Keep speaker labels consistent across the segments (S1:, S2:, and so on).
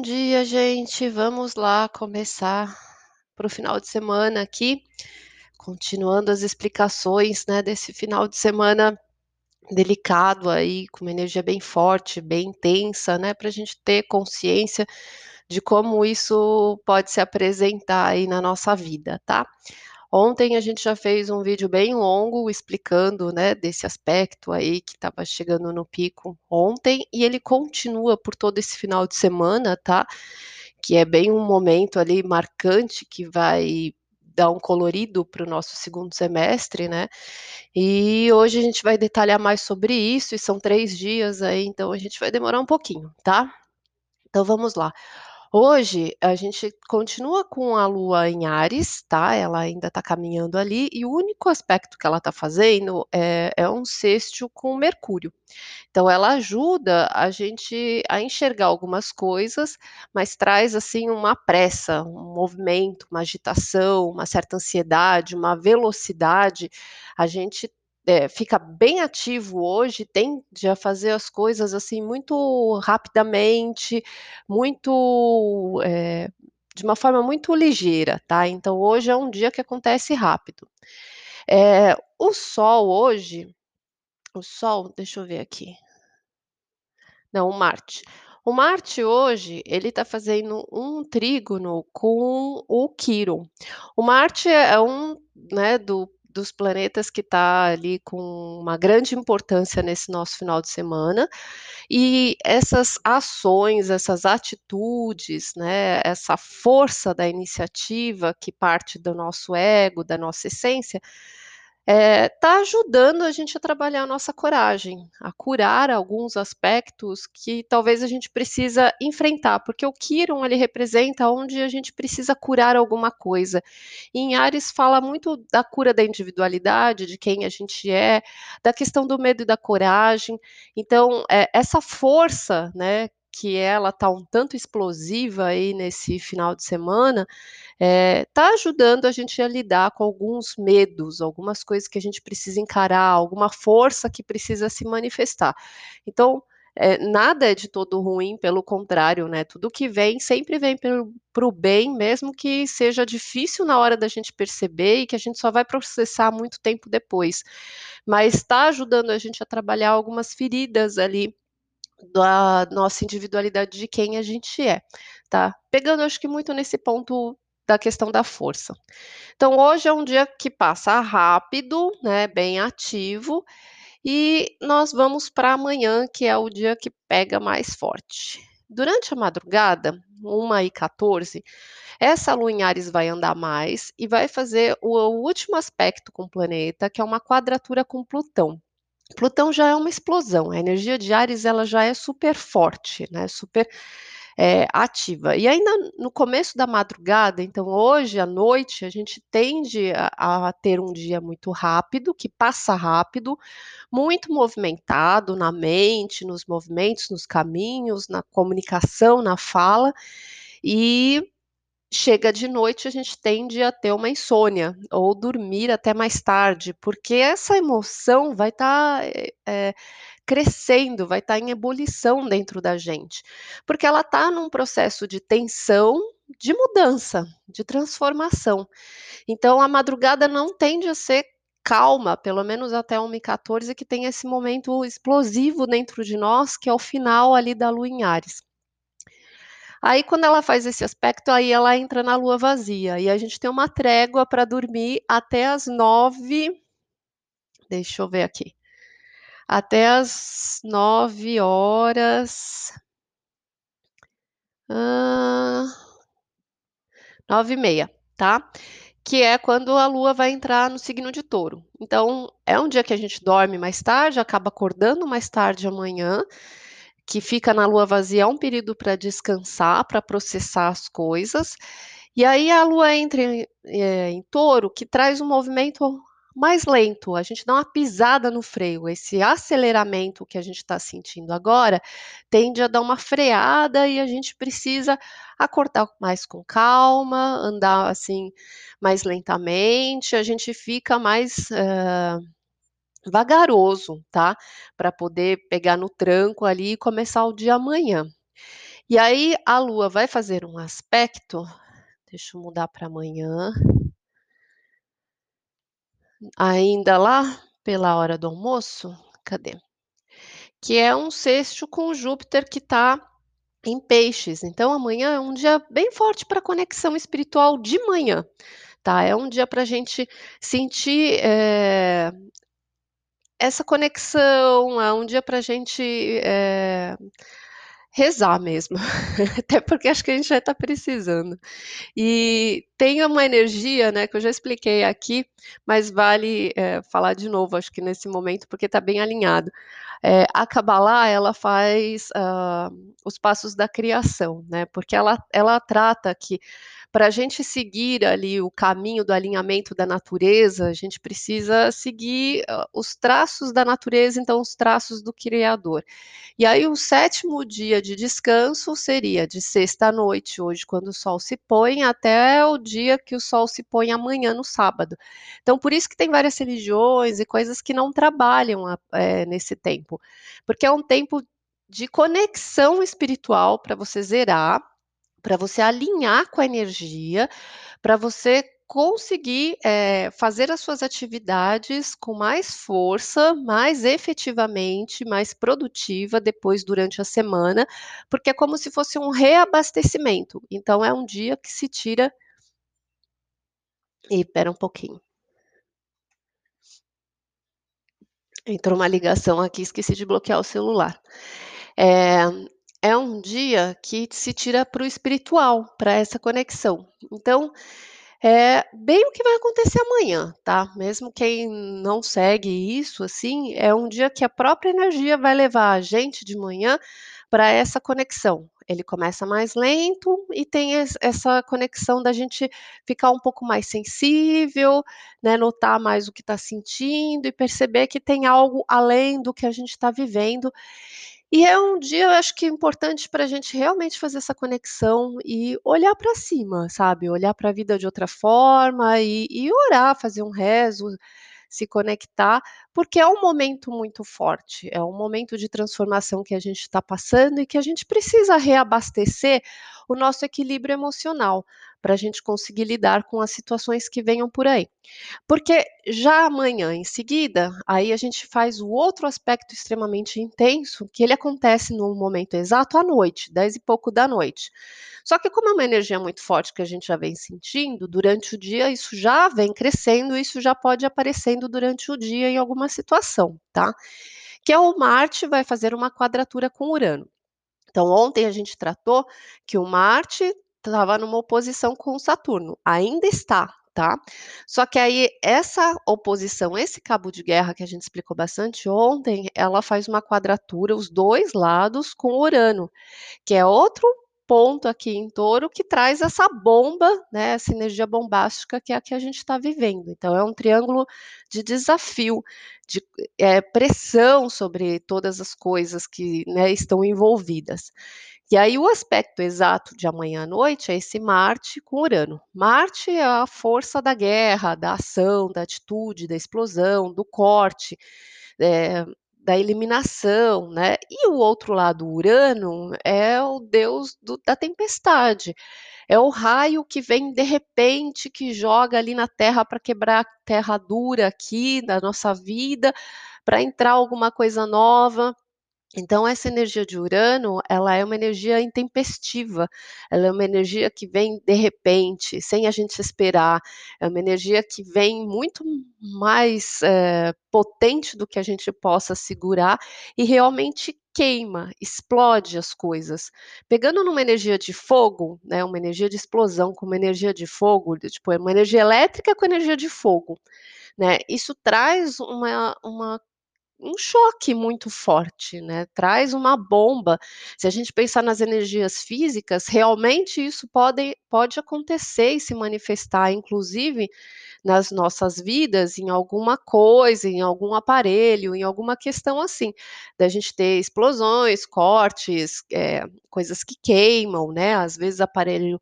S1: Bom dia, gente. Vamos lá começar para o final de semana aqui, continuando as explicações, né, desse final de semana delicado aí, com uma energia bem forte, bem intensa, né, para a gente ter consciência de como isso pode se apresentar aí na nossa vida, tá? Ontem a gente já fez um vídeo bem longo explicando, né, desse aspecto aí que estava chegando no pico ontem e ele continua por todo esse final de semana, tá? Que é bem um momento ali marcante que vai dar um colorido para o nosso segundo semestre, né? E hoje a gente vai detalhar mais sobre isso, e são três dias aí, então a gente vai demorar um pouquinho, tá? Então vamos lá. Hoje a gente continua com a Lua em Ares, tá? Ela ainda está caminhando ali, e o único aspecto que ela está fazendo é, é um sextil com Mercúrio. Então ela ajuda a gente a enxergar algumas coisas, mas traz assim uma pressa, um movimento, uma agitação, uma certa ansiedade, uma velocidade. A gente é, fica bem ativo hoje, tende a fazer as coisas assim muito rapidamente, muito é, de uma forma muito ligeira, tá? Então hoje é um dia que acontece rápido. É, o Sol hoje, o Sol, deixa eu ver aqui. Não, o Marte. O Marte hoje, ele está fazendo um trígono com o Quiron. O Marte é um, né, do dos planetas que está ali com uma grande importância nesse nosso final de semana. E essas ações, essas atitudes, né, essa força da iniciativa que parte do nosso ego, da nossa essência, está é, tá ajudando a gente a trabalhar a nossa coragem, a curar alguns aspectos que talvez a gente precisa enfrentar, porque o Kiron ele representa onde a gente precisa curar alguma coisa. E em Ares fala muito da cura da individualidade, de quem a gente é, da questão do medo e da coragem. Então, é, essa força, né, que ela está um tanto explosiva aí nesse final de semana, está eh, ajudando a gente a lidar com alguns medos, algumas coisas que a gente precisa encarar, alguma força que precisa se manifestar. Então, é, nada é de todo ruim, pelo contrário, né? Tudo que vem sempre vem para o bem, mesmo que seja difícil na hora da gente perceber e que a gente só vai processar muito tempo depois. Mas está ajudando a gente a trabalhar algumas feridas ali da nossa individualidade de quem a gente é, tá? Pegando, acho que muito nesse ponto da questão da força. Então, hoje é um dia que passa rápido, né, bem ativo, e nós vamos para amanhã, que é o dia que pega mais forte. Durante a madrugada, 1 e 14, essa lua em Ares vai andar mais e vai fazer o, último aspecto com o planeta, que é uma quadratura com Plutão. Plutão já é uma explosão, a energia de Ares ela já é super forte, né? Super é, ativa. E ainda no começo da madrugada, então hoje à noite, a gente tende a, a ter um dia muito rápido, que passa rápido, muito movimentado na mente, nos movimentos, nos caminhos, na comunicação, na fala, e chega de noite, a gente tende a ter uma insônia ou dormir até mais tarde, porque essa emoção vai estar tá, é, crescendo, vai estar tá em ebulição dentro da gente, porque ela está num processo de tensão, de mudança, de transformação. Então, a madrugada não tende a ser calma, pelo menos até 1h14, que tem esse momento explosivo dentro de nós, que é o final ali da lua em Ares. Aí, quando ela faz esse aspecto, aí ela entra na lua vazia. E a gente tem uma trégua para dormir até as nove. Deixa eu ver aqui. Até as nove horas. nove e meia, tá? Que é quando a lua vai entrar no signo de touro. Então, é um dia que a gente dorme mais tarde, acaba acordando mais tarde amanhã que fica na lua vazia é um período para descansar, para processar as coisas. E aí a lua entra em, é, em touro, que traz um movimento mais lento, a gente dá uma pisada no freio. Esse aceleramento que a gente está sentindo agora tende a dar uma freada e a gente precisa acordar mais com calma, andar assim mais lentamente, a gente fica mais. Uh, vagaroso, tá? Para poder pegar no tranco ali e começar o dia amanhã. E aí a Lua vai fazer um aspecto, deixa eu mudar para amanhã. Ainda lá pela hora do almoço, cadê? Que é um sexto com Júpiter que está em peixes. Então amanhã é um dia bem forte para conexão espiritual de manhã, tá? É um dia para a gente sentir é, essa conexão, é um dia para a gente é, rezar mesmo, até porque acho que a gente já está precisando. E tem uma energia, né, que eu já expliquei aqui, mas vale é, falar de novo, acho que nesse momento, porque está bem alinhado. É, a Kabbalah, ela faz uh, os passos da criação, né, porque ela, ela trata que para a gente seguir ali o caminho do alinhamento da natureza, a gente precisa seguir uh, os traços da natureza, então os traços do Criador. E aí o sétimo dia de descanso seria de sexta à noite, hoje, quando o sol se põe, até o dia que o sol se põe amanhã, no sábado. Então, por isso que tem várias religiões e coisas que não trabalham é, nesse tempo, porque é um tempo de conexão espiritual para você zerar, para você alinhar com a energia, para você conseguir é, fazer as suas atividades com mais força, mais efetivamente, mais produtiva depois durante a semana, porque é como se fosse um reabastecimento. Então é um dia que se tira. E espera um pouquinho. Entrou uma ligação aqui, esqueci de bloquear o celular. É, é um dia que se tira para o espiritual, para essa conexão. Então, é bem o que vai acontecer amanhã, tá? Mesmo quem não segue isso, assim, é um dia que a própria energia vai levar a gente de manhã para essa conexão. Ele começa mais lento e tem essa conexão da gente ficar um pouco mais sensível, né, notar mais o que está sentindo e perceber que tem algo além do que a gente está vivendo e é um dia, eu acho que importante para a gente realmente fazer essa conexão e olhar para cima, sabe? Olhar para a vida de outra forma e, e orar, fazer um rezo, se conectar, porque é um momento muito forte, é um momento de transformação que a gente está passando e que a gente precisa reabastecer o nosso equilíbrio emocional para a gente conseguir lidar com as situações que venham por aí. Porque já amanhã, em seguida, aí a gente faz o outro aspecto extremamente intenso, que ele acontece no momento exato à noite, dez e pouco da noite. Só que como é uma energia muito forte que a gente já vem sentindo, durante o dia isso já vem crescendo, isso já pode aparecendo durante o dia em alguma situação, tá? Que é o Marte vai fazer uma quadratura com Urano. Então, ontem a gente tratou que o Marte estava numa oposição com Saturno, ainda está, tá? Só que aí essa oposição, esse cabo de guerra que a gente explicou bastante ontem, ela faz uma quadratura os dois lados com Urano, que é outro ponto aqui em Touro que traz essa bomba, né, essa energia bombástica que é a que a gente está vivendo. Então é um triângulo de desafio, de é, pressão sobre todas as coisas que né, estão envolvidas. E aí o aspecto exato de amanhã à noite é esse Marte com Urano. Marte é a força da guerra, da ação, da atitude, da explosão, do corte, é, da eliminação, né? E o outro lado, Urano, é o deus do, da tempestade. É o raio que vem de repente, que joga ali na terra para quebrar a terra dura aqui da nossa vida, para entrar alguma coisa nova. Então essa energia de Urano, ela é uma energia intempestiva, ela é uma energia que vem de repente, sem a gente esperar, é uma energia que vem muito mais é, potente do que a gente possa segurar e realmente queima, explode as coisas. Pegando numa energia de fogo, né, uma energia de explosão com uma energia de fogo, tipo, é uma energia elétrica com energia de fogo. Né, isso traz uma, uma um choque muito forte, né? Traz uma bomba. Se a gente pensar nas energias físicas, realmente isso pode, pode acontecer e se manifestar, inclusive nas nossas vidas, em alguma coisa, em algum aparelho, em alguma questão assim, da gente ter explosões, cortes, é, coisas que queimam, né? Às vezes aparelho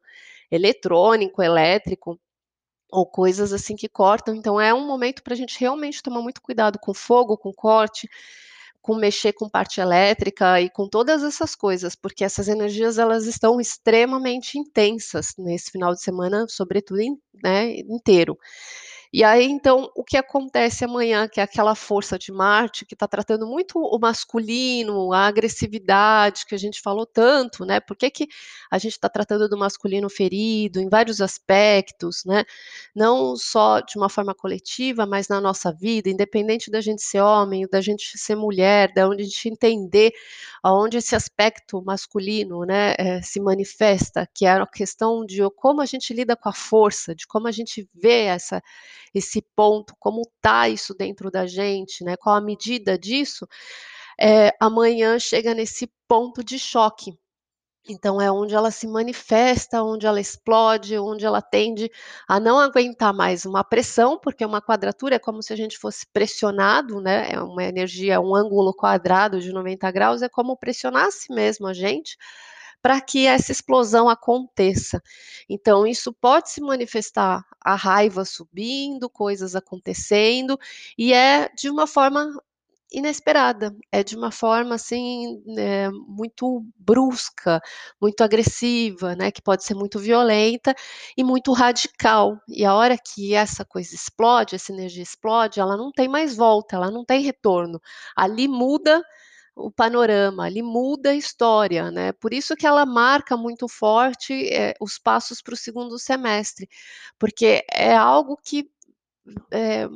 S1: eletrônico, elétrico ou coisas assim que cortam. Então é um momento para a gente realmente tomar muito cuidado com fogo, com corte, com mexer com parte elétrica e com todas essas coisas, porque essas energias elas estão extremamente intensas nesse final de semana, sobretudo, né, inteiro. E aí, então, o que acontece amanhã, que é aquela força de Marte, que está tratando muito o masculino, a agressividade, que a gente falou tanto, né? Por que, que a gente está tratando do masculino ferido em vários aspectos, né? Não só de uma forma coletiva, mas na nossa vida, independente da gente ser homem, da gente ser mulher, da onde a gente entender aonde esse aspecto masculino, né, é, se manifesta, que é a questão de como a gente lida com a força, de como a gente vê essa esse ponto, como está isso dentro da gente, né? Qual a medida disso? É, amanhã chega nesse ponto de choque. Então é onde ela se manifesta, onde ela explode, onde ela tende a não aguentar mais uma pressão, porque uma quadratura é como se a gente fosse pressionado, né? É uma energia, um ângulo quadrado de 90 graus, é como pressionasse mesmo a gente para que essa explosão aconteça. Então, isso pode se manifestar a raiva subindo, coisas acontecendo, e é de uma forma inesperada, é de uma forma assim é, muito brusca, muito agressiva, né, que pode ser muito violenta e muito radical. E a hora que essa coisa explode, essa energia explode, ela não tem mais volta, ela não tem retorno. Ali muda o panorama, ali muda a história, né? Por isso que ela marca muito forte é, os passos para o segundo semestre, porque é algo que é,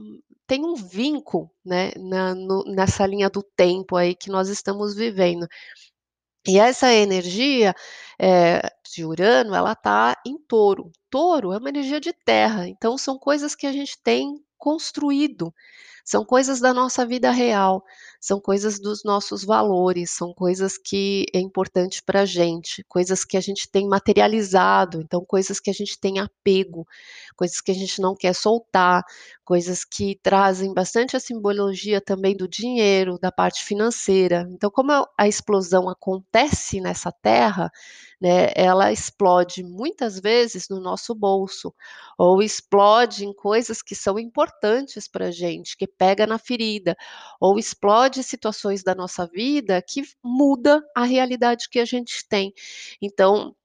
S1: tem um vínculo, né, na, no, nessa linha do tempo aí que nós estamos vivendo. E essa energia é, de Urano, ela está em touro. Touro é uma energia de terra, então são coisas que a gente tem construído, são coisas da nossa vida real, são coisas dos nossos valores, são coisas que é importante para a gente, coisas que a gente tem materializado, então coisas que a gente tem apego, coisas que a gente não quer soltar, coisas que trazem bastante a simbologia também do dinheiro, da parte financeira. Então, como a explosão acontece nessa terra, né, ela explode muitas vezes no nosso bolso, ou explode em coisas que são importantes para a gente, que pega na ferida, ou explode situações da nossa vida que muda a realidade que a gente tem. Então,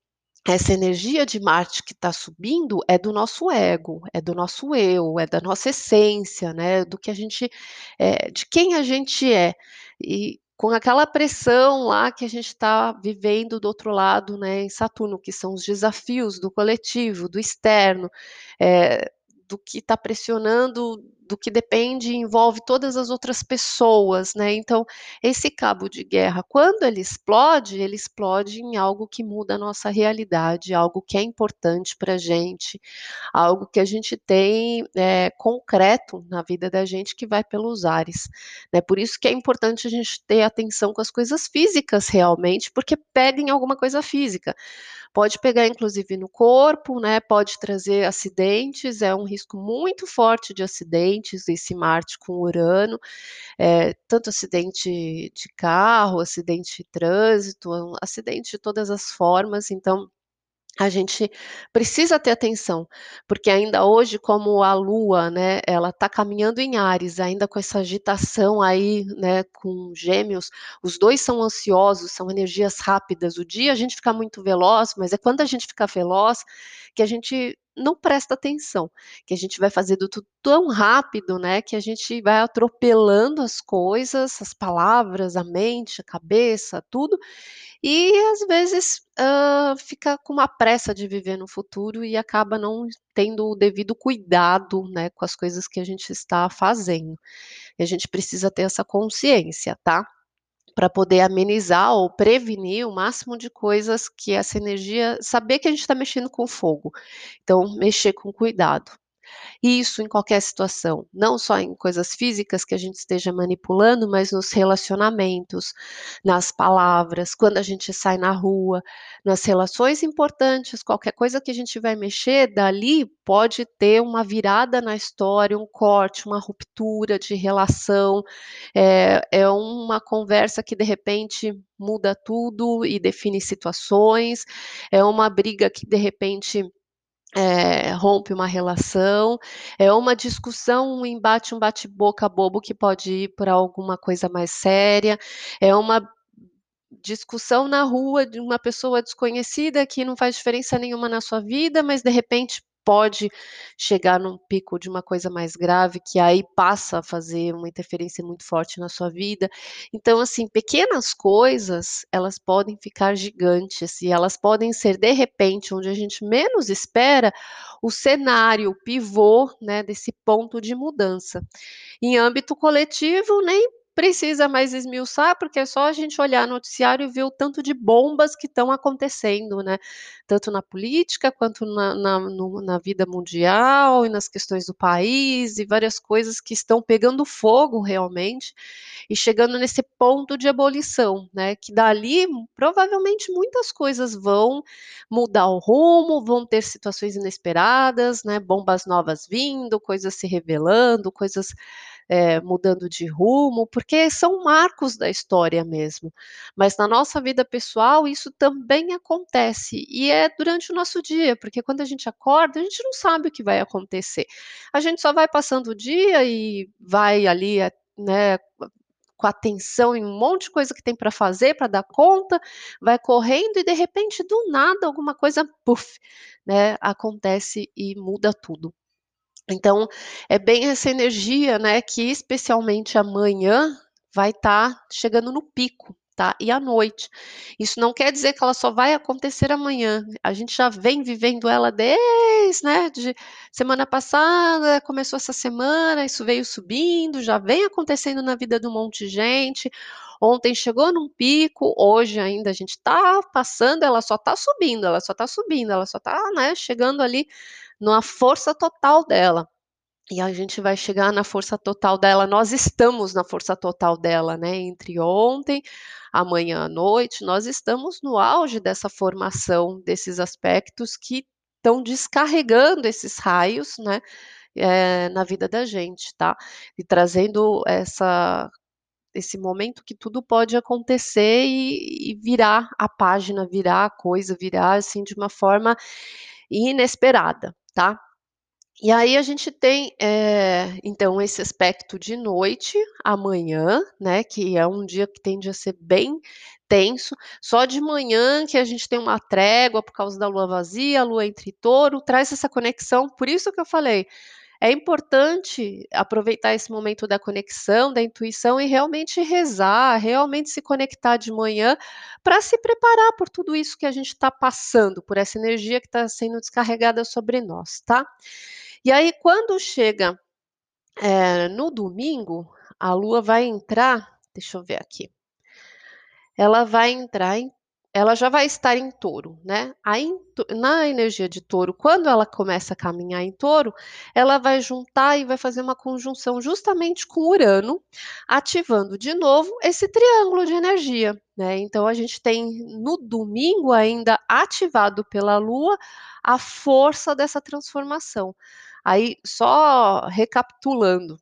S1: essa energia de Marte que está subindo é do nosso ego, é do nosso eu, é da nossa essência, né? Do que a gente, é, de quem a gente é. E com aquela pressão lá que a gente está vivendo do outro lado, né, em Saturno, que são os desafios do coletivo, do externo, é, do que está pressionando, do que depende envolve todas as outras pessoas, né? Então, esse cabo de guerra, quando ele explode, ele explode em algo que muda a nossa realidade, algo que é importante para a gente, algo que a gente tem é, concreto na vida da gente que vai pelos ares. Né? Por isso que é importante a gente ter atenção com as coisas físicas realmente, porque pega em alguma coisa física. Pode pegar, inclusive, no corpo, né? Pode trazer acidentes, é um risco muito forte de acidentes, esse Marte com Urano, é, tanto acidente de carro, acidente de trânsito, acidente de todas as formas, então a gente precisa ter atenção, porque ainda hoje, como a Lua, né, ela está caminhando em Ares, ainda com essa agitação aí, né, com Gêmeos, os dois são ansiosos, são energias rápidas. O dia a gente fica muito veloz, mas é quando a gente fica veloz que a gente não presta atenção, que a gente vai fazendo tudo tão rápido, né, que a gente vai atropelando as coisas, as palavras, a mente, a cabeça, tudo, e às vezes uh, fica com uma pressa de viver no futuro e acaba não tendo o devido cuidado, né, com as coisas que a gente está fazendo. E a gente precisa ter essa consciência, tá? Para poder amenizar ou prevenir o máximo de coisas que essa energia, saber que a gente está mexendo com fogo. Então, mexer com cuidado. Isso em qualquer situação, não só em coisas físicas que a gente esteja manipulando, mas nos relacionamentos, nas palavras, quando a gente sai na rua, nas relações importantes, qualquer coisa que a gente vai mexer, dali pode ter uma virada na história, um corte, uma ruptura de relação, é, é uma conversa que de repente muda tudo e define situações, é uma briga que de repente é, rompe uma relação, é uma discussão, um embate, um bate-boca bobo que pode ir para alguma coisa mais séria, é uma discussão na rua de uma pessoa desconhecida que não faz diferença nenhuma na sua vida, mas de repente pode chegar num pico de uma coisa mais grave, que aí passa a fazer uma interferência muito forte na sua vida. Então, assim, pequenas coisas, elas podem ficar gigantes e elas podem ser, de repente, onde a gente menos espera, o cenário, o pivô, né, desse ponto de mudança. Em âmbito coletivo, nem precisa mais esmiuçar, porque é só a gente olhar no noticiário e ver o tanto de bombas que estão acontecendo, né? Tanto na política quanto na, na, no, na vida mundial e nas questões do país e várias coisas que estão pegando fogo realmente e chegando nesse ponto de abolição, né? Que dali provavelmente muitas coisas vão mudar o rumo, vão ter situações inesperadas, né? Bombas novas vindo, coisas se revelando, coisas é, mudando de rumo, porque são marcos da história mesmo. Mas na nossa vida pessoal, isso também acontece, e é durante o nosso dia, porque quando a gente acorda, a gente não sabe o que vai acontecer. A gente só vai passando o dia e vai ali, né, com atenção em um monte de coisa que tem para fazer, para dar conta, vai correndo e de repente, do nada, alguma coisa, puff, né, acontece e muda tudo. Então, é bem essa energia, né, que especialmente amanhã vai estar tá chegando no pico, tá? E à noite. Isso não quer dizer que ela só vai acontecer amanhã. A gente já vem vivendo ela desde, né, de semana passada, começou essa semana, isso veio subindo, já vem acontecendo na vida de um monte de gente. Ontem chegou num pico, hoje ainda a gente está passando, ela só está subindo, ela só está subindo, ela só está, né, chegando ali na força total dela. E a gente vai chegar na força total dela. Nós estamos na força total dela, né? Entre ontem, amanhã à noite, nós estamos no auge dessa formação, desses aspectos que estão descarregando esses raios, né? É, na vida da gente, tá? E trazendo essa esse momento que tudo pode acontecer e, e virar a página, virar a coisa, virar assim de uma forma inesperada, tá? E aí a gente tem, é, então, esse aspecto de noite, amanhã, né, que é um dia que tende a ser bem tenso. Só de manhã que a gente tem uma trégua por causa da lua vazia, a lua entre touro, traz essa conexão. Por isso que eu falei, é importante aproveitar esse momento da conexão, da intuição e realmente rezar, realmente se conectar de manhã para se preparar por tudo isso que a gente está passando, por essa energia que está sendo descarregada sobre nós, tá? E aí, quando chega é, no domingo, a lua vai entrar, deixa eu ver aqui, ela vai entrar em ela já vai estar em touro, né? Na energia de touro, quando ela começa a caminhar em touro, ela vai juntar e vai fazer uma conjunção justamente com Urano, ativando de novo esse triângulo de energia, né? Então, a gente tem no domingo ainda ativado pela Lua a força dessa transformação. Aí, só recapitulando,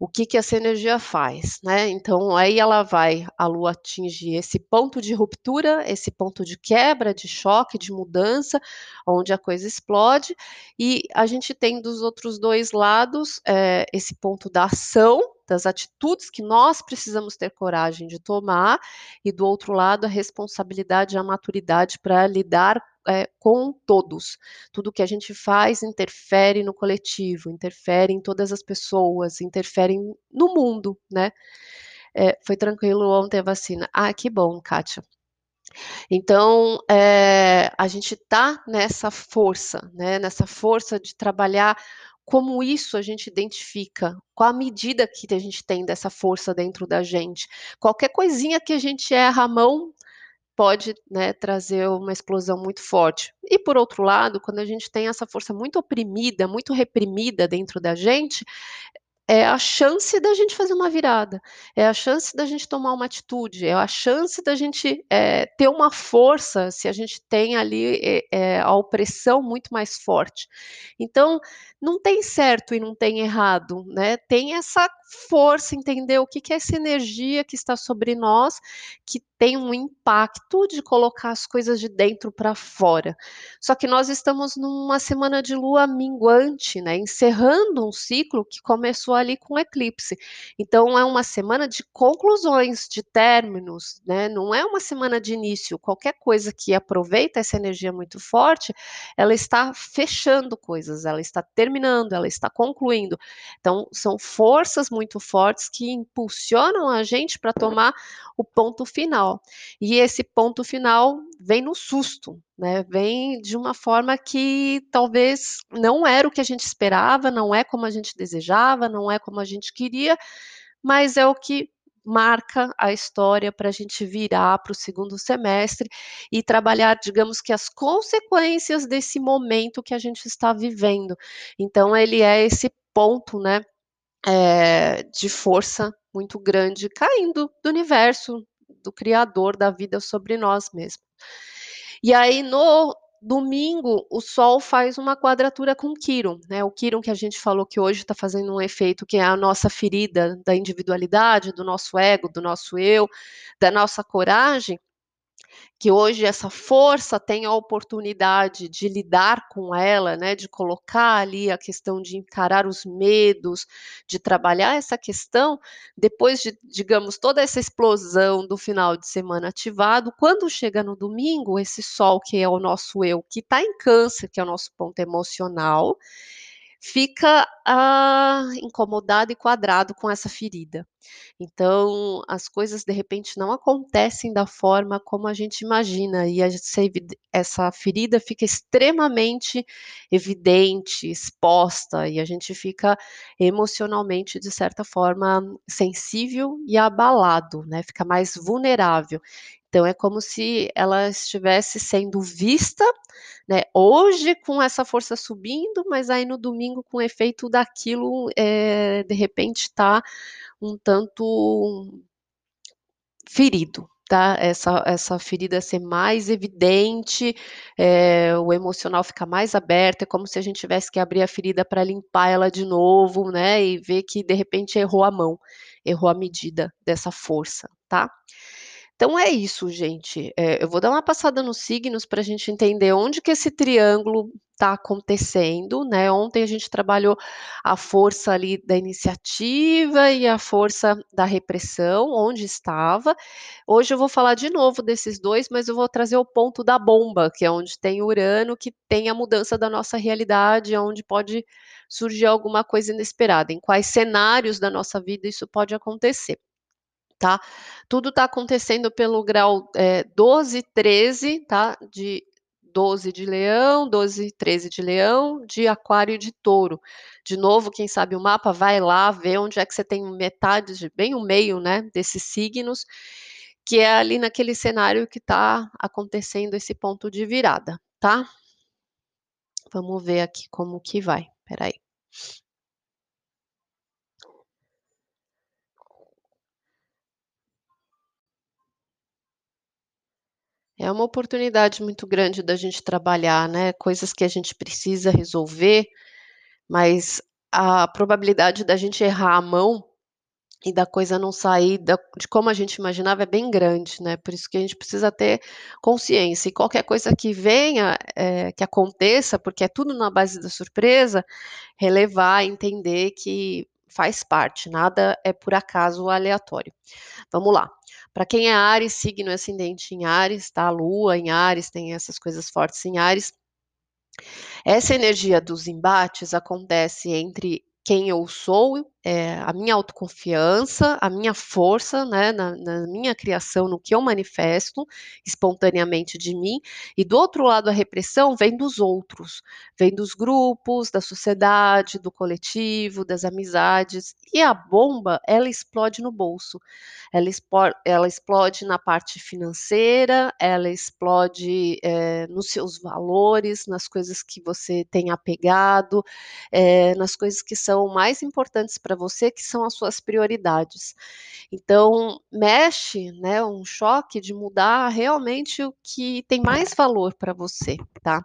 S1: o que, que essa energia faz, né? Então, aí ela vai, a Lua atinge esse ponto de ruptura, esse ponto de quebra, de choque, de mudança, onde a coisa explode, e a gente tem dos outros dois lados é, esse ponto da ação, das atitudes que nós precisamos ter coragem de tomar, e do outro lado a responsabilidade e a maturidade para lidar é, com todos. Tudo que a gente faz interfere no coletivo, interfere em todas as pessoas, interfere no mundo, né? É, foi tranquilo ontem a vacina. Ah, que bom, Kátia. Então, é, a gente está nessa força, né, nessa força de trabalhar como isso a gente identifica, qual a medida que a gente tem dessa força dentro da gente. Qualquer coisinha que a gente erra a mão pode né, trazer uma explosão muito forte. E por outro lado, quando a gente tem essa força muito oprimida, muito reprimida dentro da gente, é a chance da gente fazer uma virada, é a chance da gente tomar uma atitude, é a chance da gente é, ter uma força se a gente tem ali é, é, a opressão muito mais forte. Então, não tem certo e não tem errado, né? Tem essa força, entender o que, que é essa energia que está sobre nós, que tem um impacto de colocar as coisas de dentro para fora. Só que nós estamos numa semana de lua minguante, né? Encerrando um ciclo que começou ali com o eclipse. Então é uma semana de conclusões, de términos, né? Não é uma semana de início. Qualquer coisa que aproveita essa energia muito forte, ela está fechando coisas, ela está terminando, ela está concluindo. Então são forças muito fortes que impulsionam a gente para tomar o ponto final. E esse ponto final vem no susto, né? Vem de uma forma que talvez não era o que a gente esperava, não é como a gente desejava, não é como a gente queria, mas é o que marca a história para a gente virar para o segundo semestre e trabalhar, digamos que as consequências desse momento que a gente está vivendo. Então, ele é esse ponto, né, é, de força muito grande caindo do universo, do Criador da vida sobre nós mesmos. E aí, no domingo, o Sol faz uma quadratura com Quiron, né? O Quiron que a gente falou que hoje está fazendo um efeito que é a nossa ferida da individualidade, do nosso ego, do nosso eu, da nossa coragem que hoje essa força tem a oportunidade de lidar com ela, né, de colocar ali a questão de encarar os medos, de trabalhar essa questão, depois de, digamos, toda essa explosão do final de semana ativado, quando chega no domingo, esse sol que é o nosso eu, que está em câncer, que é o nosso ponto emocional, fica ah, incomodado e quadrado com essa ferida. Então, as coisas de repente não acontecem da forma como a gente imagina, e essa ferida fica extremamente evidente, exposta, e a gente fica emocionalmente, de certa forma, sensível e abalado, né? Fica mais vulnerável. Então é como se ela estivesse sendo vista, né, hoje com essa força subindo, mas aí no domingo com o efeito daquilo, é, de repente está um tanto ferido, tá? Essa, essa ferida ser mais evidente, é, o emocional fica mais aberto, é como se a gente tivesse que abrir a ferida para limpar ela de novo, né? E ver que de repente errou a mão, errou a medida dessa força, tá? Então é isso, gente. É, eu vou dar uma passada nos signos para a gente entender onde que esse triângulo está acontecendo, né? Ontem a gente trabalhou a força ali da iniciativa e a força da repressão, onde estava. Hoje eu vou falar de novo desses dois, mas eu vou trazer o ponto da bomba, que é onde tem Urano, que tem a mudança da nossa realidade, onde pode surgir alguma coisa inesperada, em quais cenários da nossa vida isso pode acontecer tá? Tudo está acontecendo pelo grau é, 12, 13, tá? De 12 de leão, 12, 13 de leão, de aquário e de touro. De novo, quem sabe o mapa, vai lá, vê onde é que você tem metade, de, bem o meio, né, desses signos, que é ali naquele cenário que está acontecendo esse ponto de virada, tá? Vamos ver aqui como que vai, peraí. É uma oportunidade muito grande da gente trabalhar, né, coisas que a gente precisa resolver, mas a probabilidade da gente errar a mão e da coisa não sair da de como a gente imaginava é bem grande, né, por isso que a gente precisa ter consciência e qualquer coisa que venha, eh, que aconteça, porque é tudo na base da surpresa, relevar, entender que faz parte, nada é por acaso aleatório. Vamos lá. Para quem é Ares, signo ascendente em Ares, tá? Lua em Ares, tem essas coisas fortes em Ares. Essa energia dos embates acontece entre quem eu sou, é, a minha autoconfiança, a minha força, né, na, na, minha criação, no que eu manifesto espontaneamente de mim, e do outro lado a repressão vem dos outros, vem dos grupos, da sociedade, do coletivo, das amizades, e a bomba, ela explode no bolso, ela, explode, ela explode na parte financeira, ela explode é, nos seus valores, nas coisas que você tem apegado, é, nas coisas que são mais importantes para você, que são as suas prioridades. Então, mexe, né, um choque de mudar realmente o que tem mais valor para você, tá?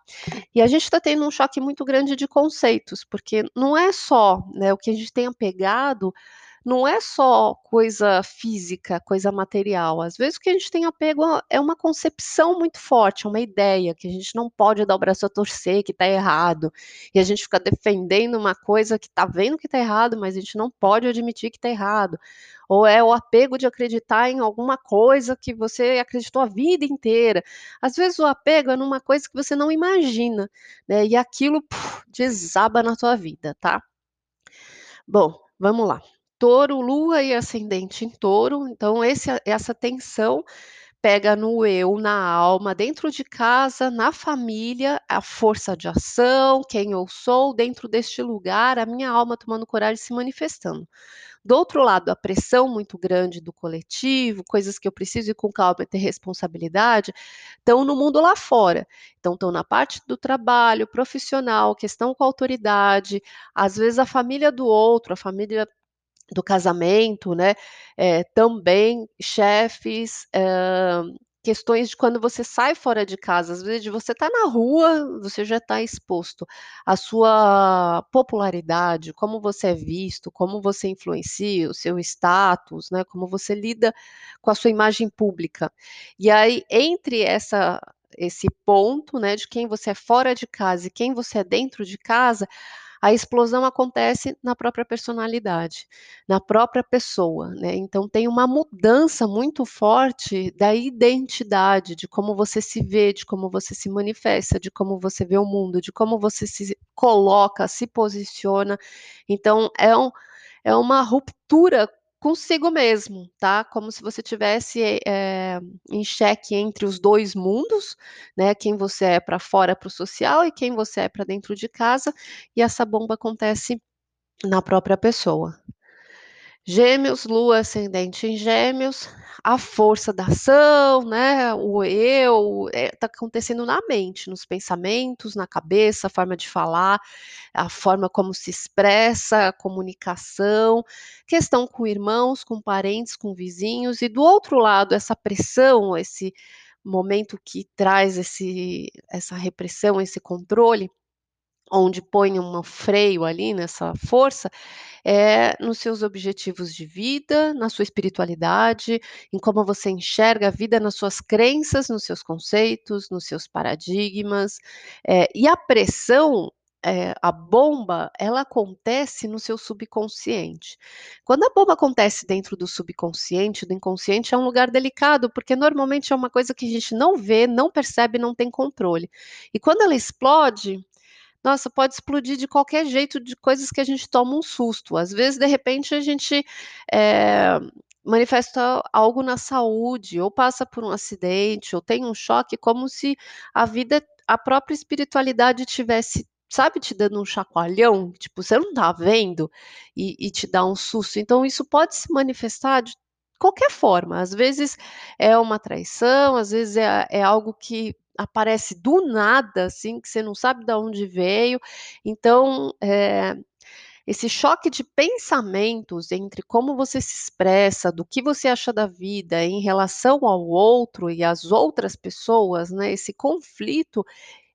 S1: E a gente está tendo um choque muito grande de conceitos, porque não é só né, o que a gente tem apegado não é só coisa física, coisa material. Às vezes o que a gente tem apego é uma concepção muito forte, uma ideia que a gente não pode dar o braço a torcer, que está errado. E a gente fica defendendo uma coisa que está vendo que está errado, mas a gente não pode admitir que está errado. Ou é o apego de acreditar em alguma coisa que você acreditou a vida inteira. Às vezes o apego é numa coisa que você não imagina, né? E aquilo puf, desaba na tua vida, tá? Bom, vamos lá. Touro, lua e ascendente em touro. Então, esse, essa tensão pega no eu, na alma, dentro de casa, na família, a força de ação, quem eu sou, dentro deste lugar, a minha alma tomando coragem se manifestando. Do outro lado, a pressão muito grande do coletivo, coisas que eu preciso ir com calma e ter responsabilidade, estão no mundo lá fora. Então, estão na parte do trabalho, profissional, questão com autoridade, às vezes a família do outro, a família do casamento, né? É, também chefes, é, questões de quando você sai fora de casa, às vezes você estar tá na rua, você já está exposto à sua popularidade, como você é visto, como você influencia, o seu status, né? Como você lida com a sua imagem pública. E aí, entre essa esse ponto, né, de quem você é fora de casa e quem você é dentro de casa, a explosão acontece na própria personalidade, na própria pessoa, né? Então tem uma mudança muito forte da identidade, de como você se vê, de como você se manifesta, de como você vê o mundo, de como você se coloca, se posiciona. Então é, um, é uma ruptura consigo mesmo, tá? Como se você tivesse é, em xeque entre os dois mundos, né? Quem você é para fora, para o social, e quem você é para dentro de casa, e essa bomba acontece na própria pessoa. Gêmeos, lua ascendente em gêmeos, a força da ação, né? O eu está é, tá acontecendo na mente, nos pensamentos, na cabeça, a forma de falar, a forma como se expressa, a comunicação, questão com irmãos, com parentes, com vizinhos, e do outro lado, essa pressão, esse momento que traz esse, essa repressão, esse controle, onde põe um freio ali nessa força, é nos seus objetivos de vida, na sua espiritualidade, em como você enxerga a vida, nas suas crenças, nos seus conceitos, nos seus paradigmas. É, e a pressão é, a bomba, ela acontece no seu subconsciente. Quando a bomba acontece dentro do subconsciente, do inconsciente, é um lugar delicado, porque normalmente é uma coisa que a gente não vê, não percebe, não tem controle. E quando ela explode, nossa, pode explodir de qualquer jeito, de coisas que a gente toma um susto. Às vezes, de repente, a gente é, manifesta algo na saúde, ou passa por um acidente, ou tem um choque, como se a vida, a própria espiritualidade tivesse sabe, te dando um chacoalhão, tipo, você não tá vendo, e, e, te dá um susto. Então, isso pode se manifestar de qualquer forma. Às vezes é uma traição, às vezes é, é algo que aparece do nada, assim, que você não sabe de onde veio. Então, é, esse choque de pensamentos entre como você se expressa, do que você acha da vida em relação ao outro e às outras pessoas, né? Esse conflito,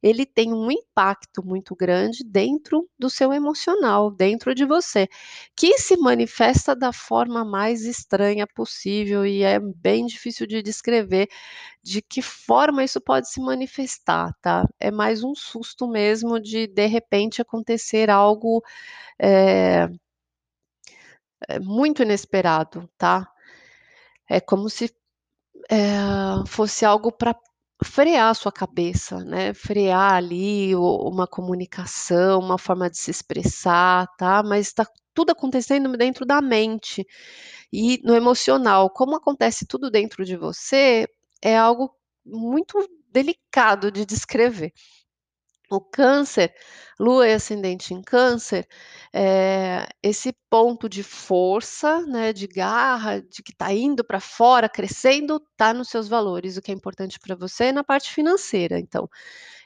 S1: ele tem um impacto muito grande dentro do seu emocional, dentro de você, que se manifesta da forma mais estranha possível e é bem difícil de descrever de que forma isso pode se manifestar, tá? É mais um susto mesmo de de repente acontecer algo é, muito inesperado, tá? É como se é, fosse algo para frear a sua cabeça, né? Frear ali uma comunicação, uma forma de se expressar, tá? Mas está tudo acontecendo dentro da mente e no emocional. Como acontece tudo dentro de você, é algo muito delicado de descrever. O câncer, lua e ascendente em câncer, é, esse ponto de força, né, de garra, de que está indo para fora, crescendo, está nos seus valores. O que é importante para você é na parte financeira. Então,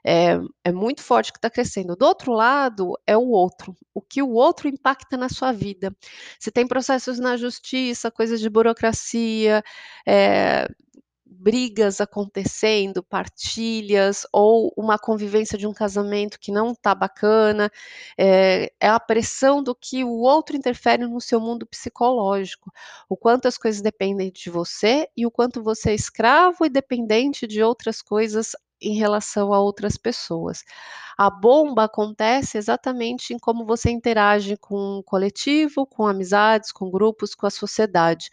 S1: é, é muito forte que está crescendo. Do outro lado, é o outro. O que o outro impacta na sua vida. Se tem processos na justiça, coisas de burocracia, é, brigas acontecendo, partilhas ou uma convivência de um casamento que não está bacana, é, é, a pressão do que o outro interfere no seu mundo psicológico, o quanto as coisas dependem de você e o quanto você é escravo e dependente de outras coisas em relação a outras pessoas. A bomba acontece exatamente em como você interage com o coletivo, com amizades, com grupos, com a sociedade.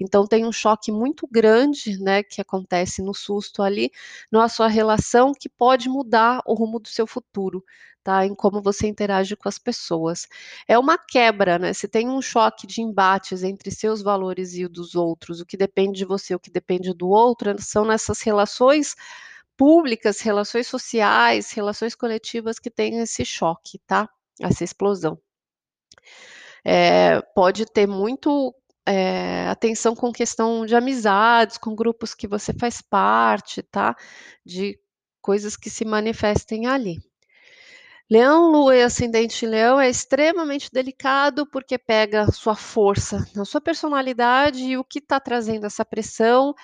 S1: Então tem um choque muito grande, né, que acontece no susto ali, na sua relação que pode mudar o rumo do seu futuro. Tá, em como você interage com as pessoas. É uma quebra, né? Se tem um choque de embates entre seus valores e o dos outros, o que depende de você, o que depende do outro, são nessas relações públicas, relações sociais, relações coletivas que têm esse choque, tá? Essa explosão. É, pode ter muito é, atenção com questão de amizades, com grupos que você faz parte, tá? De coisas que se manifestem ali. Leão, Lua e ascendente Leão é extremamente delicado porque pega sua força na sua personalidade e o que está trazendo essa pressão,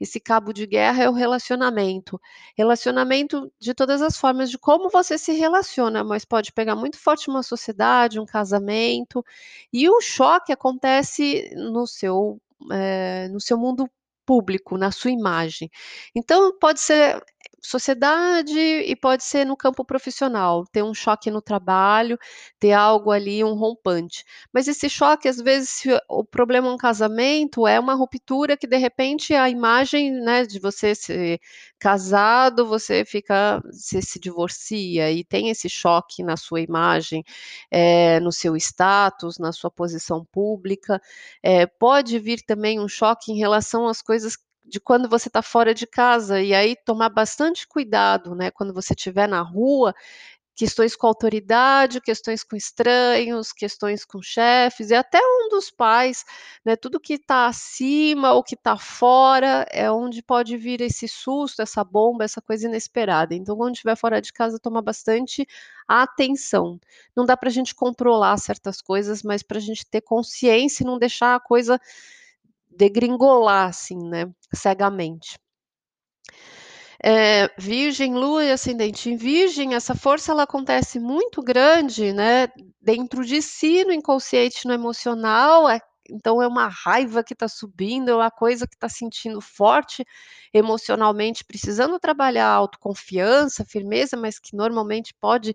S1: esse cabo de guerra é o relacionamento. Relacionamento de todas as formas, de como você se relaciona, mas pode pegar muito forte uma sociedade, um casamento, e o choque acontece no seu, é, no seu mundo público, na sua imagem. Então, pode ser sociedade e pode ser no campo profissional, ter um choque no trabalho, ter algo ali, um rompante. Mas esse choque, às vezes, se o problema é um casamento, é uma ruptura que de repente a imagem, né, de você ser casado, você fica, você se divorcia e tem esse choque na sua imagem, é, no seu status, na sua posição pública. É, pode vir também um choque em relação às coisas de quando você está fora de casa, e aí tomar bastante cuidado, né, quando você estiver na rua, questões com autoridade, questões com estranhos, questões com chefes, e até um dos pais, né, tudo que está acima ou que está fora é onde pode vir esse susto, essa bomba, essa coisa inesperada. Então, quando estiver fora de casa, toma bastante atenção. Não dá para a gente controlar certas coisas, mas para a gente ter consciência e não deixar a coisa degringolar, assim, né, cegamente. É, virgem, Lua e ascendente em Virgem, essa força ela acontece muito grande, né, dentro de si, no inconsciente, no emocional, é, então é uma raiva que está subindo, é uma coisa que está sentindo forte emocionalmente, precisando trabalhar autoconfiança, firmeza, mas que normalmente pode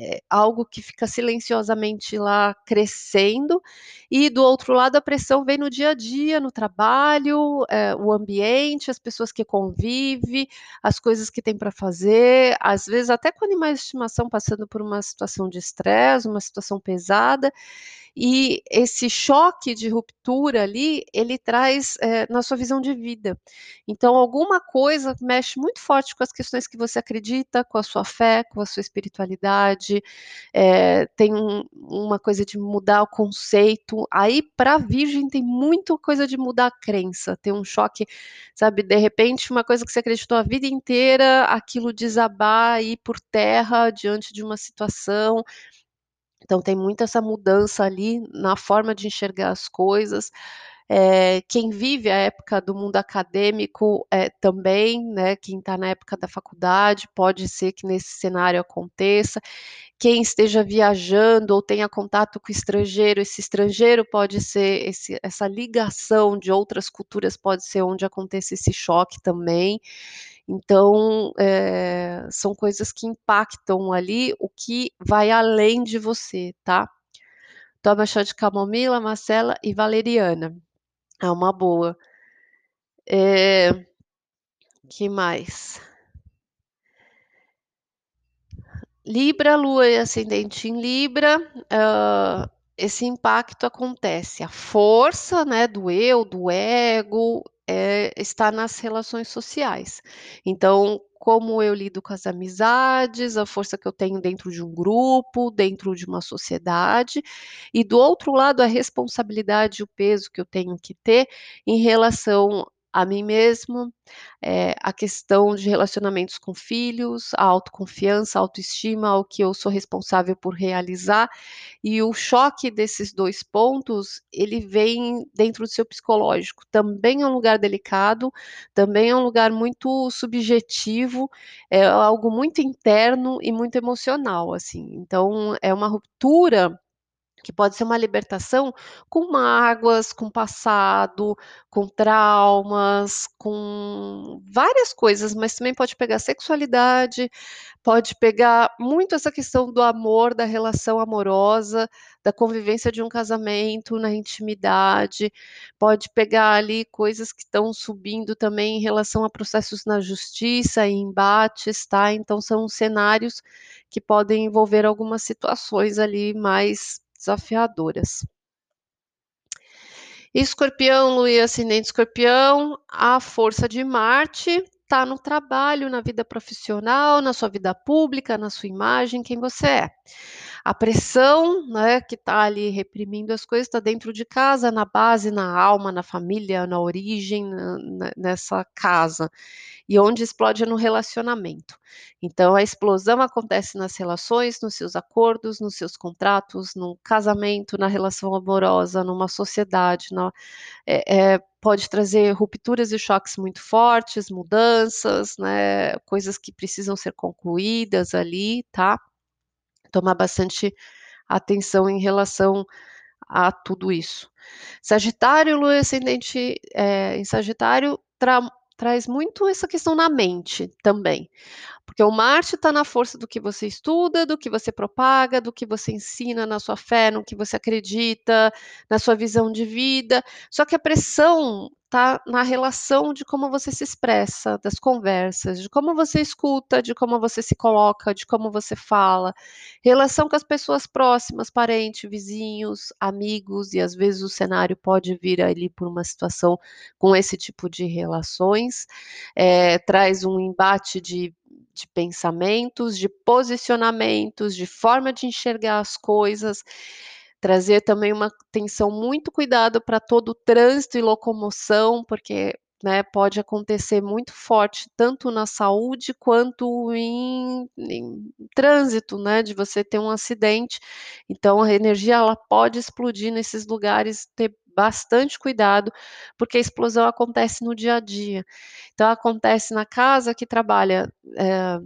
S1: é algo que fica silenciosamente lá crescendo, e do outro lado a pressão vem no dia a dia, no trabalho, é, o ambiente, as pessoas que convive, as coisas que tem para fazer, às vezes até com animais de estimação passando por uma situação de estresse, uma situação pesada, e esse choque de ruptura ali, ele traz é, na sua visão de vida. Então, alguma coisa mexe muito forte com as questões que você acredita, com a sua fé, com a sua espiritualidade. É, tem um, uma coisa de mudar o conceito. Aí, para a Virgem, tem muita coisa de mudar a crença. Tem um choque, sabe? De repente, uma coisa que você acreditou a vida inteira, aquilo desabar, ir por terra diante de uma situação então tem muito essa mudança ali na forma de enxergar as coisas. É, quem vive a época do mundo acadêmico é, também, né, quem está na época da faculdade, pode ser que nesse cenário aconteça. Quem esteja viajando ou tenha contato com estrangeiro, esse estrangeiro pode ser, esse, essa ligação de outras culturas pode ser onde aconteça esse choque também. Então, é, são coisas que impactam ali o que vai além de você, tá? Toma chá de camomila, macela e valeriana. É uma boa. É, que mais? Libra, Lua e ascendente em Libra, uh, esse impacto acontece. A força né, do eu, do ego, é, está nas relações sociais. Então, como eu lido com as amizades, a força que eu tenho dentro de um grupo, dentro de uma sociedade, e do outro lado, a responsabilidade e o peso que eu tenho que ter em relação a mim mesmo, eh, a questão de relacionamentos com filhos, a autoconfiança, a autoestima, o que eu sou responsável por realizar, e o choque desses 2 pontos, ele vem dentro do seu psicológico. Também é um lugar delicado, também é um lugar muito subjetivo, é algo muito interno e muito emocional, assim. Então é uma ruptura que pode ser uma libertação com mágoas, com passado, com traumas, com várias coisas, mas também pode pegar sexualidade, pode pegar muito essa questão do amor, da relação amorosa, da convivência de um casamento, na intimidade, pode pegar ali coisas que estão subindo também em relação a processos na justiça e embates, tá? Então são cenários que podem envolver algumas situações ali mais desafiadoras. Escorpião, Lua e ascendente Escorpião, a força de Marte está no trabalho, na vida profissional, na sua vida pública, na sua imagem, quem você é. A pressão, né, que está ali reprimindo as coisas, está dentro de casa, na base, na alma, na família, na origem, na, na, nessa casa e onde explode é no relacionamento. Então, a explosão acontece nas relações, nos seus acordos, nos seus contratos, no casamento, na relação amorosa, numa sociedade. Na, é, é, pode trazer rupturas e choques muito fortes, mudanças, né, coisas que precisam ser concluídas ali, tá? Tomar bastante atenção em relação a tudo isso. Sagitário, Lua ascendente é, em Sagitário, tra traz muito essa questão na mente também. Porque o Marte está na força do que você estuda, do que você propaga, do que você ensina na sua fé, no que você acredita, na sua visão de vida. Só que a pressão está na relação de como você se expressa, das conversas, de como você escuta, de como você se coloca, de como você fala, relação com as pessoas próximas, parentes, vizinhos, amigos, e às vezes o cenário pode vir ali por uma situação com esse tipo de relações, é, traz um embate de de pensamentos, de posicionamentos, de forma de enxergar as coisas. Trazer também uma atenção muito cuidado para todo o trânsito e locomoção, porque né, pode acontecer muito forte, tanto na saúde quanto em, em, trânsito, né, de você ter um acidente. Então, a energia ela pode explodir nesses lugares, ter bastante cuidado, porque a explosão acontece no dia a dia. Então, acontece na casa que trabalha é,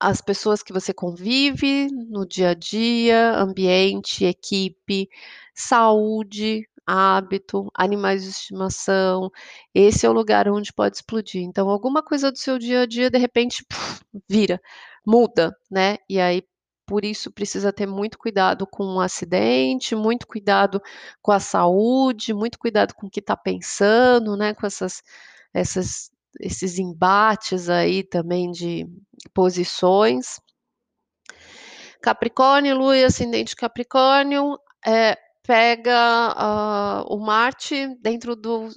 S1: as pessoas que você convive no dia a dia, ambiente, equipe, saúde, hábito, animais de estimação. Esse é o lugar onde pode explodir. Então, alguma coisa do seu dia a dia, de repente, puf, vira, muda, né? E aí, por isso, precisa ter muito cuidado com o um acidente, muito cuidado com a saúde, muito cuidado com o que está pensando, né? Com essas, essas esses embates aí também de posições. Capricórnio, Lua e ascendente Capricórnio, é, pega uh, o Marte dentro do,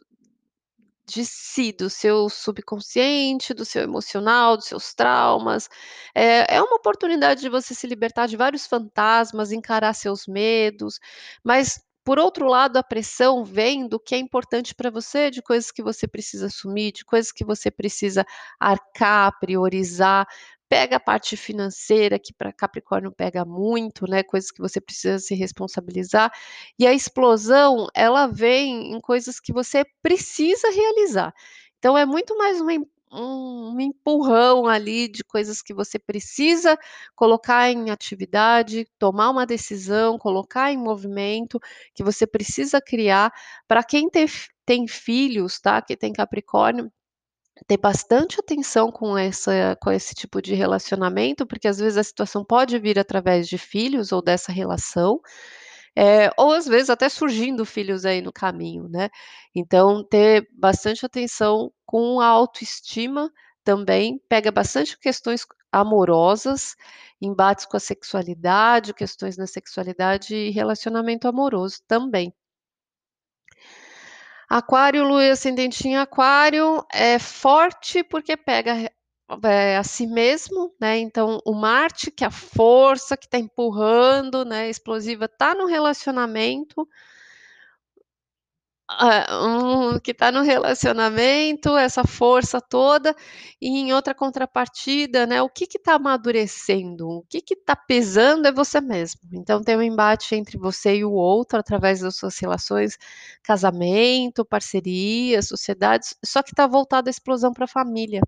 S1: de si, do seu subconsciente, do seu emocional, dos seus traumas. É, é uma oportunidade de você se libertar de vários fantasmas, encarar seus medos, mas por outro lado, a pressão vem do que é importante para você, de coisas que você precisa assumir, de coisas que você precisa arcar, priorizar. Pega a parte financeira, que para Capricórnio pega muito, né? Coisas que você precisa se responsabilizar. E a explosão, ela vem em coisas que você precisa realizar. Então, é muito mais uma um empurrão ali de coisas que você precisa colocar em atividade, tomar uma decisão, colocar em movimento, que você precisa criar. Para quem tem, tem filhos, tá? Que tem Capricórnio, ter bastante atenção com, essa, com esse tipo de relacionamento, porque às vezes a situação pode vir através de filhos ou dessa relação, é, ou às vezes até surgindo filhos aí no caminho, né? Então, ter bastante atenção com a autoestima também, pega bastante questões amorosas, embates com a sexualidade, questões na sexualidade e relacionamento amoroso também. Aquário, lua e ascendente em aquário é forte porque pega é, a si mesmo, né? Então, o Marte, que é a força que está empurrando, né? Explosiva, está no relacionamento. É, um que está no relacionamento, essa força toda, e em outra contrapartida, né, o que está amadurecendo, o que está pesando é você mesmo. Então tem um embate entre você e o outro através das suas relações, casamento, parceria, sociedades, só que está voltado a explosão para a família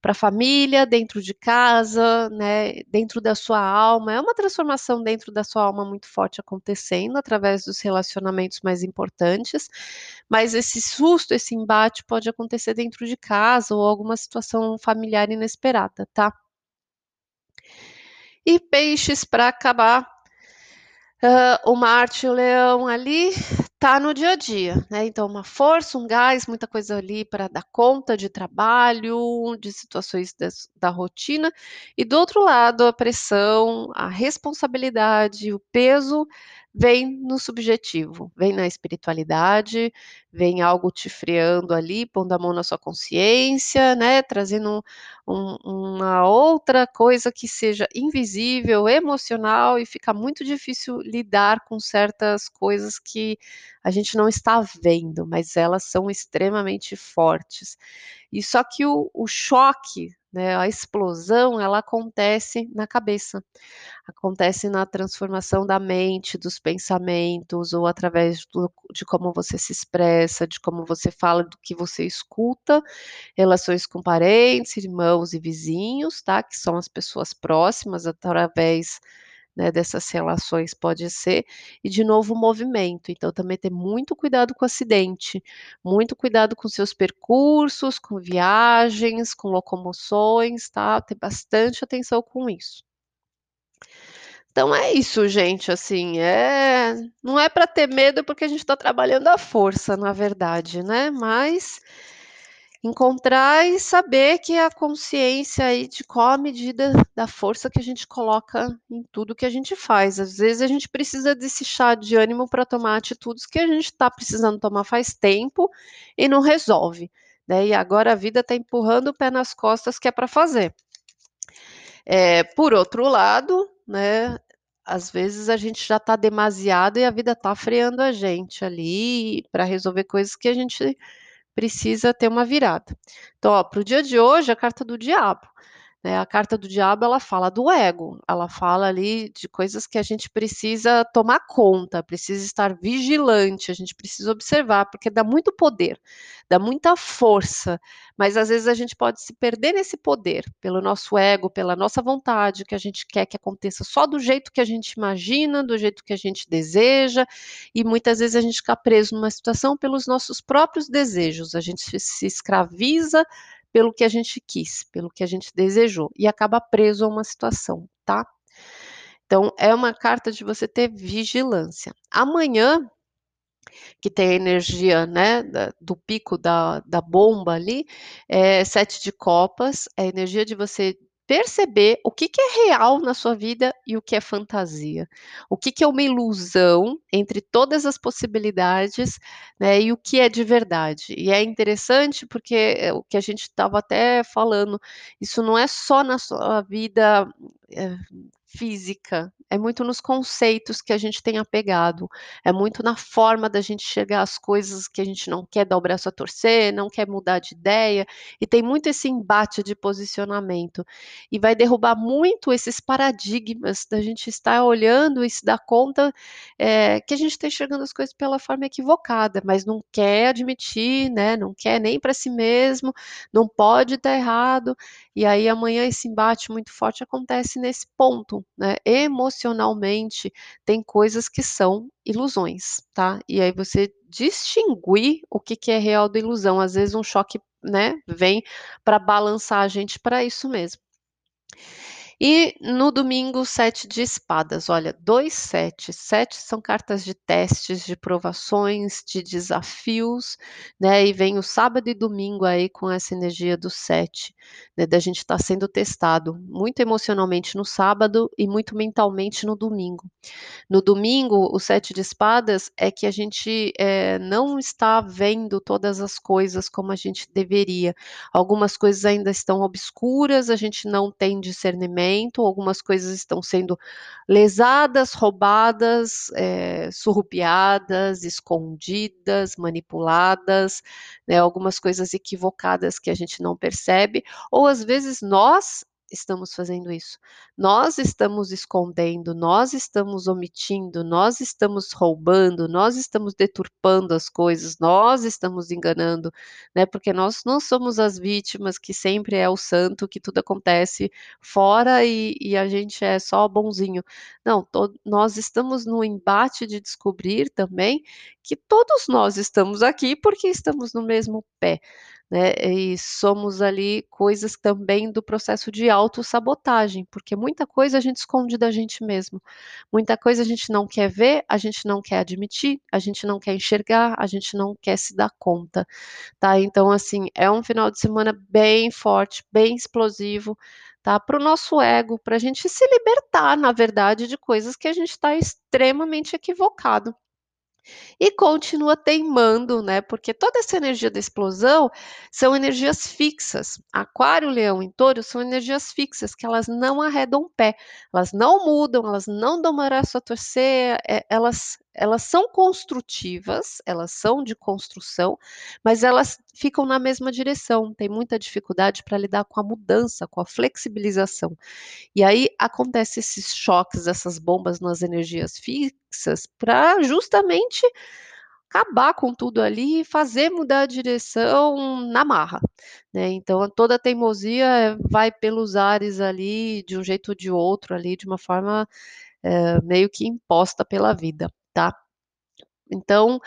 S1: para a família, dentro de casa, né, dentro da sua alma. É uma transformação dentro da sua alma muito forte acontecendo através dos relacionamentos mais importantes. Mas esse susto, esse embate pode acontecer dentro de casa ou alguma situação familiar inesperada, tá? E peixes para acabar. Uh, o Marte e o Leão ali tá no dia a dia, né? Então, uma força, um gás, muita coisa ali para dar conta de trabalho, de situações des, da rotina, e do outro lado, a pressão, a responsabilidade, o peso vem no subjetivo, vem na espiritualidade, vem algo te freando ali, pondo a mão na sua consciência, né? Trazendo um, uma outra coisa que seja invisível, emocional, e fica muito difícil lidar com certas coisas que a gente não está vendo, mas elas são extremamente fortes. E só que o, o choque, né, a explosão, ela acontece na cabeça, acontece na transformação da mente, dos pensamentos, ou através do, de como você se expressa, de como você fala, do que você escuta, relações com parentes, irmãos e vizinhos, tá? Que são as pessoas próximas, através né, dessas relações pode ser, e de novo o movimento. Então, também ter muito cuidado com o acidente, muito cuidado com seus percursos, com viagens, com locomoções, tá? Ter bastante atenção com isso. Então é isso, gente. Assim, é não é para ter medo porque a gente está trabalhando à força, na verdade, né? Mas encontrar e saber que a consciência aí de qual a medida da força que a gente coloca em tudo que a gente faz. Às vezes a gente precisa desse chá de ânimo para tomar atitudes que a gente está precisando tomar faz tempo e não resolve. Né? E agora a vida está empurrando o pé nas costas que é para fazer. É, por outro lado, né, às vezes a gente já está demasiado e a vida está freando a gente ali para resolver coisas que a gente precisa ter uma virada. Então, para o dia de hoje, a carta do diabo. Né? A carta do diabo ela fala do ego, ela fala ali de coisas que a gente precisa tomar conta, precisa estar vigilante, a gente precisa observar, porque dá muito poder, dá muita força, mas às vezes a gente pode se perder nesse poder pelo nosso ego, pela nossa vontade, que a gente quer que aconteça só do jeito que a gente imagina, do jeito que a gente deseja, e muitas vezes a gente fica preso numa situação pelos nossos próprios desejos, a gente se escraviza pelo que a gente quis, pelo que a gente desejou, e acaba preso a uma situação, tá? Então, é uma carta de você ter vigilância. Amanhã, que tem a energia né, do pico da, da bomba ali, é sete de copas, é a energia de você perceber o que, que, é real na sua vida e o que é fantasia. O que, que, é uma ilusão entre todas as possibilidades né, e o que é de verdade. E é interessante porque é o que a gente estava até falando, isso não é só na sua vida é, física, é muito nos conceitos que a gente tem apegado, é muito na forma da gente chegar às coisas que a gente não quer dar o braço a torcer, não quer mudar de ideia, e tem muito esse embate de posicionamento, e vai derrubar muito esses paradigmas da gente estar olhando e se dar conta é, que a gente está enxergando as coisas pela forma equivocada, mas não quer admitir, né, não quer nem para si mesmo, não pode estar errado, e aí amanhã esse embate muito forte acontece nesse ponto, né? Emocionalmente tem coisas que são ilusões, tá? E aí você distinguir o que, que é real da ilusão. Às vezes um choque, né, vem para balançar a gente para isso mesmo. E no domingo, sete de espadas. Olha, dois sete. Sete são cartas de testes, de provações, de desafios, né? E vem o sábado e domingo aí com essa energia do sete, né? Da gente estar tá sendo testado muito emocionalmente no sábado e muito mentalmente no domingo. No domingo, o sete de espadas é que a gente é, não está vendo todas as coisas como a gente deveria. Algumas coisas ainda estão obscuras, a gente não tem discernimento momento, algumas coisas estão sendo lesadas, roubadas, eh, surrupiadas, escondidas, manipuladas, né, algumas coisas equivocadas que a gente não percebe, ou às vezes nós estamos fazendo isso. Nós estamos escondendo, nós estamos omitindo, nós estamos roubando, nós estamos deturpando as coisas, nós estamos enganando, né? Porque nós não somos as vítimas que sempre é o santo, que tudo acontece fora e, e a gente é só bonzinho. Não, nós estamos no embate de descobrir também que todos nós estamos aqui porque estamos no mesmo pé né? E somos ali coisas também do processo de autossabotagem, porque muita coisa a gente esconde da gente mesmo. Muita coisa a gente não quer ver, a gente não quer admitir, a gente não quer enxergar, a gente não quer se dar conta, tá? Então, assim, é um final de semana bem forte, bem explosivo, tá? Para o nosso ego, para a gente se libertar, na verdade, de coisas que a gente está extremamente equivocado e continua teimando, né? Porque toda essa energia da explosão são energias fixas. Aquário, Leão e Touro são energias fixas que elas não arredam pé, elas não mudam, elas não dão braço a torcer, é, elas elas são construtivas, elas são de construção, mas elas ficam na mesma direção, tem muita dificuldade para lidar com a mudança, com a flexibilização. E aí acontece esses choques, essas bombas nas energias fixas, para justamente acabar com tudo ali e fazer mudar a direção na marra, né? Então toda a teimosia vai pelos ares ali, de um jeito ou de outro ali, de uma forma é, meio que imposta pela vida tá? Então,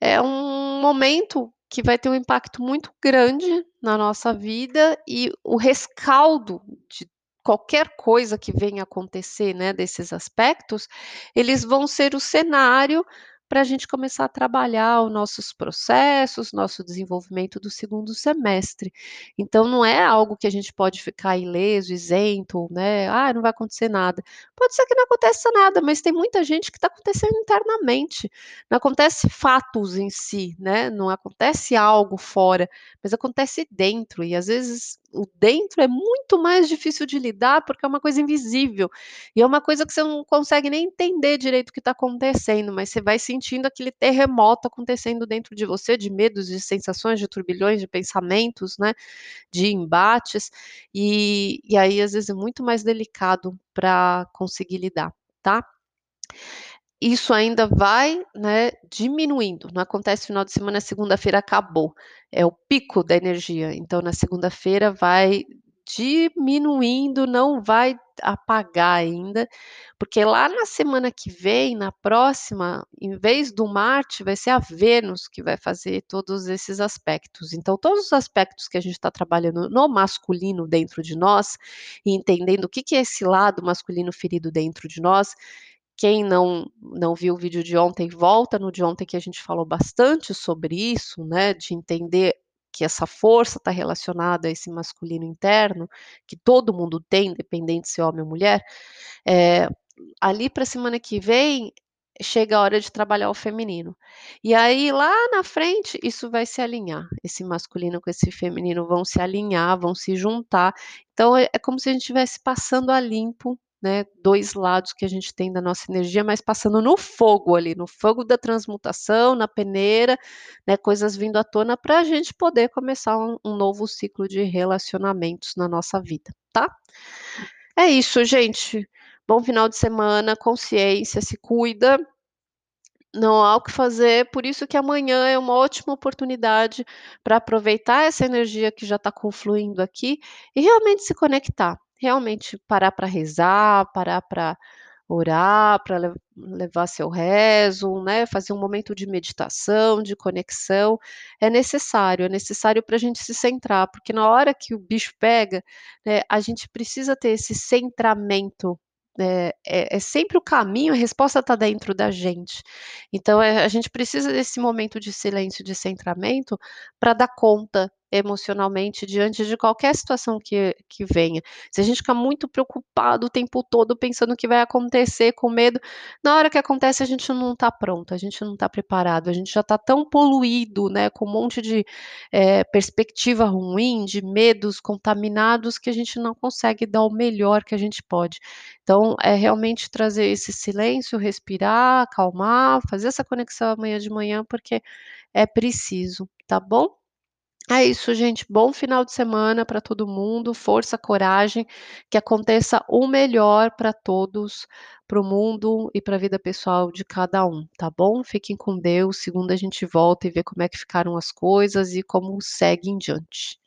S1: é um momento que vai ter um impacto muito grande na nossa vida e o rescaldo de qualquer coisa que venha acontecer, né, desses aspectos, eles vão ser o cenário para a gente começar a trabalhar os nossos processos, nosso desenvolvimento do segundo semestre. Então, não é algo que a gente pode ficar ileso, isento, né? Ah, não vai acontecer nada. Pode ser que não aconteça nada, mas tem muita gente que está acontecendo internamente. Não acontece fatos em si, né? Não acontece algo fora, mas acontece dentro. E às vezes o dentro é muito mais difícil de lidar porque é uma coisa invisível e é uma coisa que você não consegue nem entender direito o que está acontecendo, mas você vai sentindo aquele terremoto acontecendo dentro de você, de medos, de sensações, de turbilhões, de pensamentos, né, de embates, e, e aí às vezes é muito mais delicado para conseguir lidar, tá? Isso ainda vai, né, diminuindo. Não acontece final de semana, segunda-feira acabou. É o pico da energia. Então, na segunda-feira vai diminuindo, não vai apagar ainda, porque lá na semana que vem, na próxima, em vez do Marte, vai ser a Vênus que vai fazer todos esses aspectos. Então, todos os aspectos que a gente está trabalhando no masculino dentro de nós, e entendendo o que, que é esse lado masculino ferido dentro de nós, quem não, não viu o vídeo de ontem, volta no de ontem que a gente falou bastante sobre isso, né? De entender que essa força está relacionada a esse masculino interno, que todo mundo tem, independente se é homem ou mulher. É, ali para a semana que vem, chega a hora de trabalhar o feminino. E aí, lá na frente, isso vai se alinhar. Esse masculino com esse feminino vão se alinhar, vão se juntar. Então, é, é como se a gente estivesse passando a limpo né, dois lados que a gente tem da nossa energia, mas passando no fogo ali, no fogo da transmutação, na peneira, né, coisas vindo à tona para a gente poder começar um, um, novo ciclo de relacionamentos na nossa vida, tá? É isso, gente. Bom final de semana, consciência, se cuida. Não há o que fazer, por isso que amanhã é uma ótima oportunidade para aproveitar essa energia que já está confluindo aqui e realmente se conectar realmente parar para rezar, parar para orar, para le levar seu rezo, né, fazer um momento de meditação, de conexão, é necessário, é necessário para a gente se centrar, porque na hora que o bicho pega, né, a gente precisa ter esse centramento, é, é, é sempre o caminho, a resposta está dentro da gente. Então, é, a gente precisa desse momento de silêncio, de centramento, para dar conta emocionalmente diante de qualquer situação que que venha. Se a gente ficar muito preocupado o tempo todo pensando o que vai acontecer, com medo, na hora que acontece a gente não tá pronto, a gente não tá preparado, a gente já tá tão poluído, né, com um monte de, eh, perspectiva ruim, de medos contaminados, que a gente não consegue dar o melhor que a gente pode. Então, é realmente trazer esse silêncio, respirar, acalmar, fazer essa conexão amanhã de manhã, porque é preciso, tá bom? É isso gente, bom final de semana pra todo mundo, força, coragem, que aconteça o melhor pra todos, para o mundo e pra vida pessoal de cada um, tá bom? Fiquem com Deus, segunda a gente volta e vê como é que ficaram as coisas e como segue em diante.